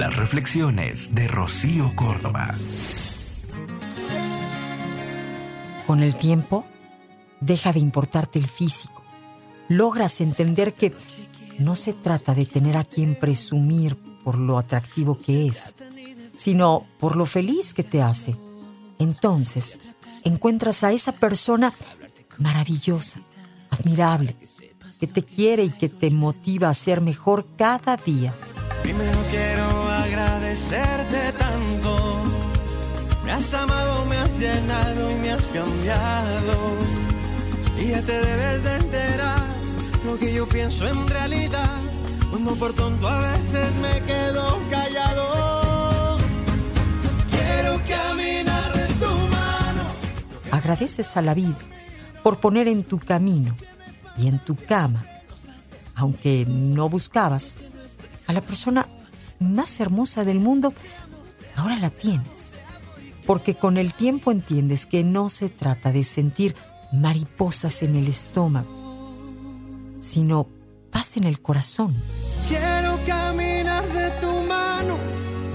Las reflexiones de Rocío Córdoba. Con el tiempo, deja de importarte el físico. Logras entender que no se trata de tener a quien presumir por lo atractivo que es, sino por lo feliz que te hace. Entonces, encuentras a esa persona maravillosa, admirable, que te quiere y que te motiva a ser mejor cada día. Primero quiero agradecerte tanto. Me has amado, me has llenado y me has cambiado. Y ya te debes de enterar lo que yo pienso en realidad. Cuando por tonto a veces me quedo callado. Quiero caminar en tu mano. Agradeces a la vida por poner en tu camino y en tu cama, aunque no buscabas, a la persona más hermosa del mundo, ahora la tienes. Porque con el tiempo entiendes que no se trata de sentir mariposas en el estómago, sino paz en el corazón. Quiero caminar de tu mano,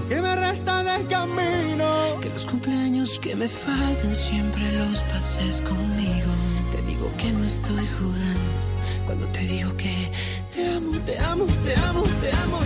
que me resta de camino. Que los cumpleaños que me faltan siempre los pases conmigo. Te digo que no estoy jugando cuando te digo que te amo, te amo, te amo, te amo.